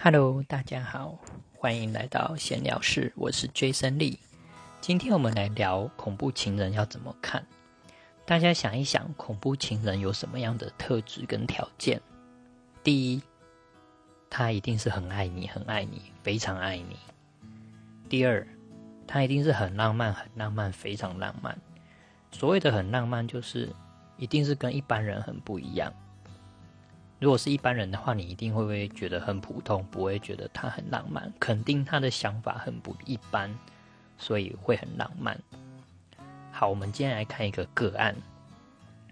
Hello，大家好，欢迎来到闲聊室，我是 Jason Lee。今天我们来聊恐怖情人要怎么看。大家想一想，恐怖情人有什么样的特质跟条件？第一，他一定是很爱你，很爱你，非常爱你。第二，他一定是很浪漫，很浪漫，非常浪漫。所谓的很浪漫，就是一定是跟一般人很不一样。如果是一般人的话，你一定会不会觉得很普通，不会觉得他很浪漫？肯定他的想法很不一般，所以会很浪漫。好，我们今天来看一个个案。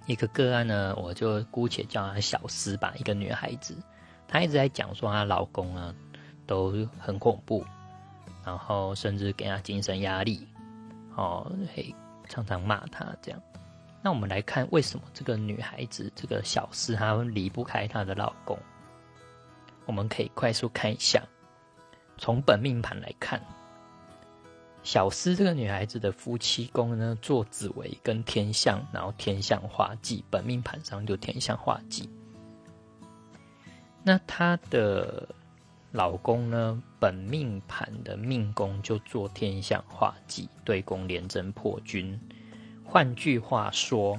一个个案呢，我就姑且叫她小思吧。一个女孩子，她一直在讲说她老公呢都很恐怖，然后甚至给她精神压力，哦，嘿，常常骂她这样。那我们来看，为什么这个女孩子这个小思她离不开她的老公？我们可以快速看一下，从本命盘来看，小思这个女孩子的夫妻宫呢，做紫薇跟天象，然后天象化忌，本命盘上就天象化忌。那她的老公呢，本命盘的命宫就做天象化忌，对宫连贞破军。换句话说，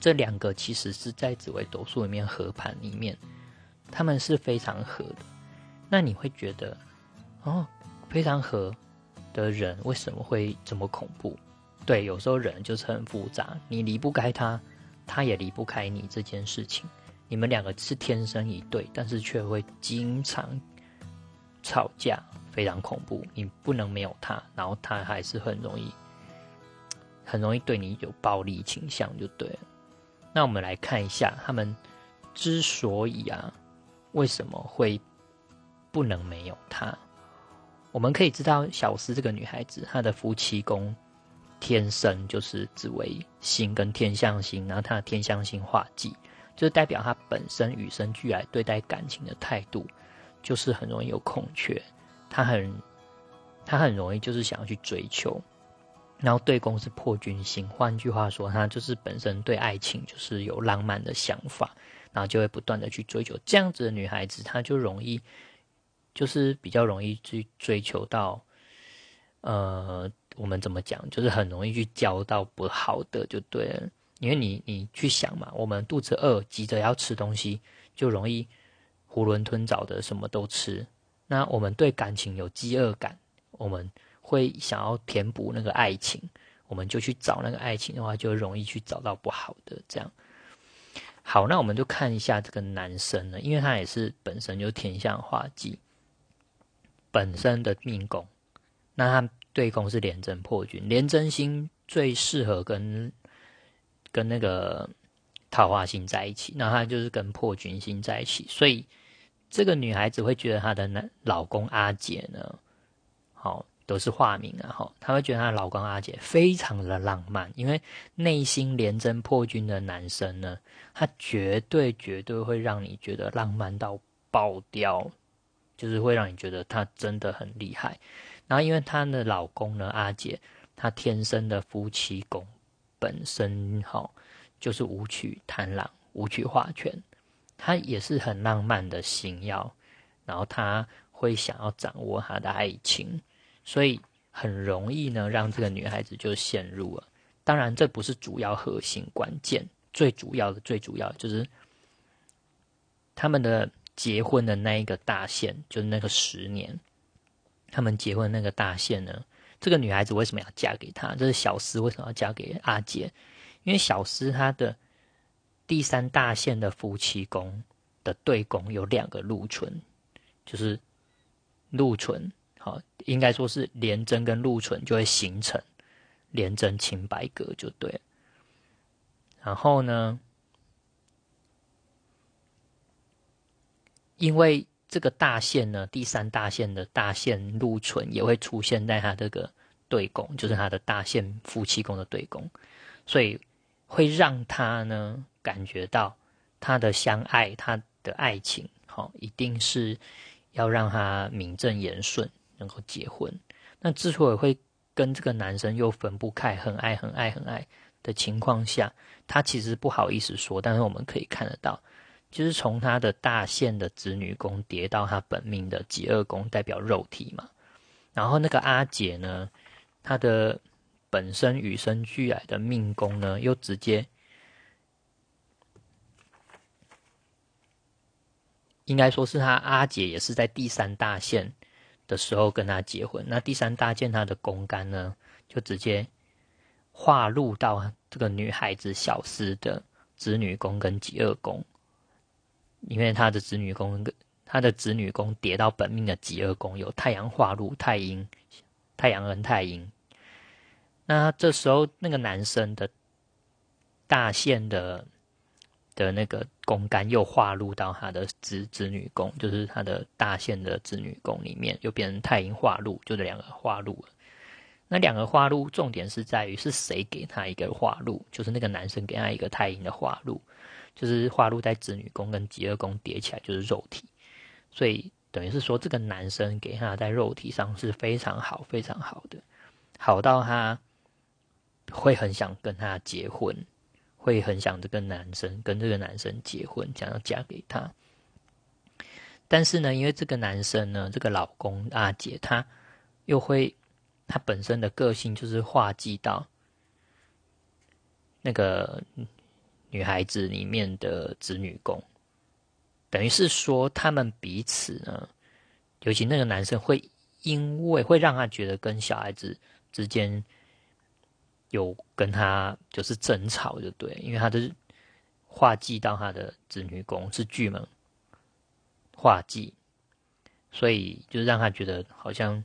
这两个其实是在紫微斗数里面合盘里面，他们是非常合的。那你会觉得，哦，非常合的人为什么会这么恐怖？对，有时候人就是很复杂，你离不开他，他也离不开你这件事情。你们两个是天生一对，但是却会经常吵架，非常恐怖。你不能没有他，然后他还是很容易。很容易对你有暴力倾向，就对了。那我们来看一下，他们之所以啊，为什么会不能没有他？我们可以知道，小思这个女孩子，她的夫妻宫天生就是紫微星跟天象星，然后她的天象星化忌，就是代表她本身与生俱来对待感情的态度，就是很容易有空缺。她很，她很容易就是想要去追求。然后对宫是破军星，换句话说，他就是本身对爱情就是有浪漫的想法，然后就会不断的去追求这样子的女孩子，她就容易就是比较容易去追求到，呃，我们怎么讲，就是很容易去交到不好的就对了，因为你你去想嘛，我们肚子饿，急着要吃东西，就容易囫囵吞枣的什么都吃。那我们对感情有饥饿感，我们。会想要填补那个爱情，我们就去找那个爱情的话，就容易去找到不好的。这样，好，那我们就看一下这个男生呢，因为他也是本身就天象化忌，本身的命宫，那他对宫是廉贞破军，廉贞星最适合跟跟那个桃花星在一起，那他就是跟破军星在一起，所以这个女孩子会觉得她的男老公阿杰呢，好。都是化名啊，哈，她会觉得她老公阿姐非常的浪漫，因为内心连贞破军的男生呢，他绝对绝对会让你觉得浪漫到爆掉，就是会让你觉得他真的很厉害。然后，因为她的老公呢，阿姐，她天生的夫妻宫本身哈，就是武曲贪狼，武曲化权，他也是很浪漫的星耀，然后他会想要掌握他的爱情。所以很容易呢，让这个女孩子就陷入了。当然，这不是主要核心关键，最主要的、最主要的就是他们的结婚的那一个大限，就是那个十年。他们结婚那个大限呢，这个女孩子为什么要嫁给他？这是小思为什么要嫁给阿杰？因为小思她的第三大限的夫妻宫的对宫有两个禄存，就是禄存。好，应该说是廉贞跟禄存就会形成廉贞清白格就对了。然后呢，因为这个大限呢，第三大限的大限禄存也会出现在他这个对宫，就是他的大限夫妻宫的对宫，所以会让他呢感觉到他的相爱，他的爱情，好，一定是要让他名正言顺。能够结婚，那之所以会跟这个男生又分不开，很爱很爱很爱的情况下，他其实不好意思说，但是我们可以看得到，就是从他的大限的子女宫跌到他本命的己二宫，代表肉体嘛。然后那个阿姐呢，她的本身与生俱来的命宫呢，又直接。应该说是他阿姐也是在第三大线的时候跟他结婚。那第三大件他的宫干呢，就直接划入到这个女孩子小司的子女宫跟己二宫，因为他的子女宫跟他的子女宫叠到本命的己二宫，有太阳化入太阴，太阳跟太阴。那这时候那个男生的大限的。的那个宫干又化入到他的子子女宫，就是他的大限的子女宫里面，又变成太阴化禄，就这两个化禄。那两个化禄重点是在于是谁给他一个化禄，就是那个男生给他一个太阴的化禄，就是化禄在子女宫跟极恶宫叠起来就是肉体，所以等于是说这个男生给他在肉体上是非常好非常好的，好到他会很想跟他结婚。会很想这个男生跟这个男生结婚，想要嫁给他。但是呢，因为这个男生呢，这个老公阿姐，他又会他本身的个性就是化忌到那个女孩子里面的子女宫，等于是说他们彼此呢，尤其那个男生会因为会让他觉得跟小孩子之间。有跟他就是争吵，就对，因为他的画技到他的子女宫是巨门画技，所以就让他觉得好像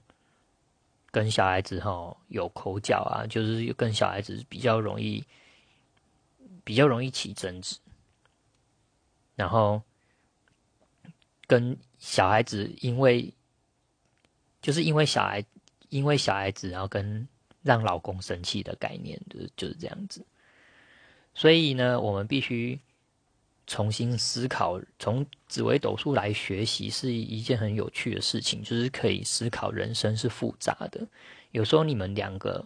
跟小孩子哈有口角啊，就是跟小孩子比较容易比较容易起争执，然后跟小孩子因为就是因为小孩因为小孩子，然后跟。让老公生气的概念，就是就是这样子。所以呢，我们必须重新思考，从紫微斗数来学习是一件很有趣的事情。就是可以思考人生是复杂的。有时候你们两个，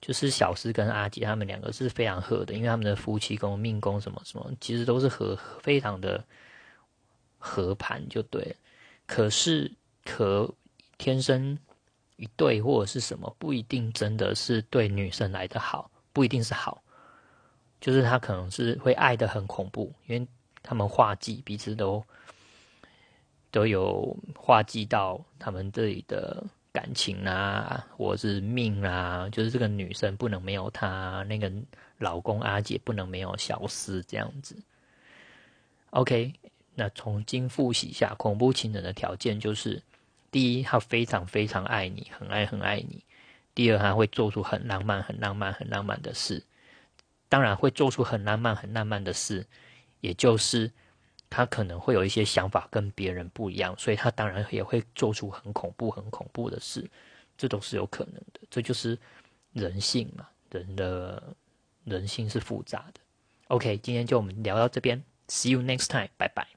就是小诗跟阿吉他们两个是非常合的，因为他们的夫妻宫、命宫什么什么，其实都是合非常的合盘，就对。可是可天生。一对或者是什么不一定真的是对女生来的好，不一定是好，就是他可能是会爱的很恐怖，因为他们画技彼此都都有画技到他们这里的感情啊，或者是命啊，就是这个女生不能没有他，那个老公阿姐不能没有小思这样子。OK，那重新复习一下恐怖情人的条件就是。第一，他非常非常爱你，很爱很爱你。第二，他会做出很浪漫、很浪漫、很浪漫的事。当然，会做出很浪漫、很浪漫的事，也就是他可能会有一些想法跟别人不一样，所以他当然也会做出很恐怖、很恐怖的事。这都是有可能的。这就是人性嘛，人的人性是复杂的。OK，今天就我们聊到这边，See you next time，拜拜。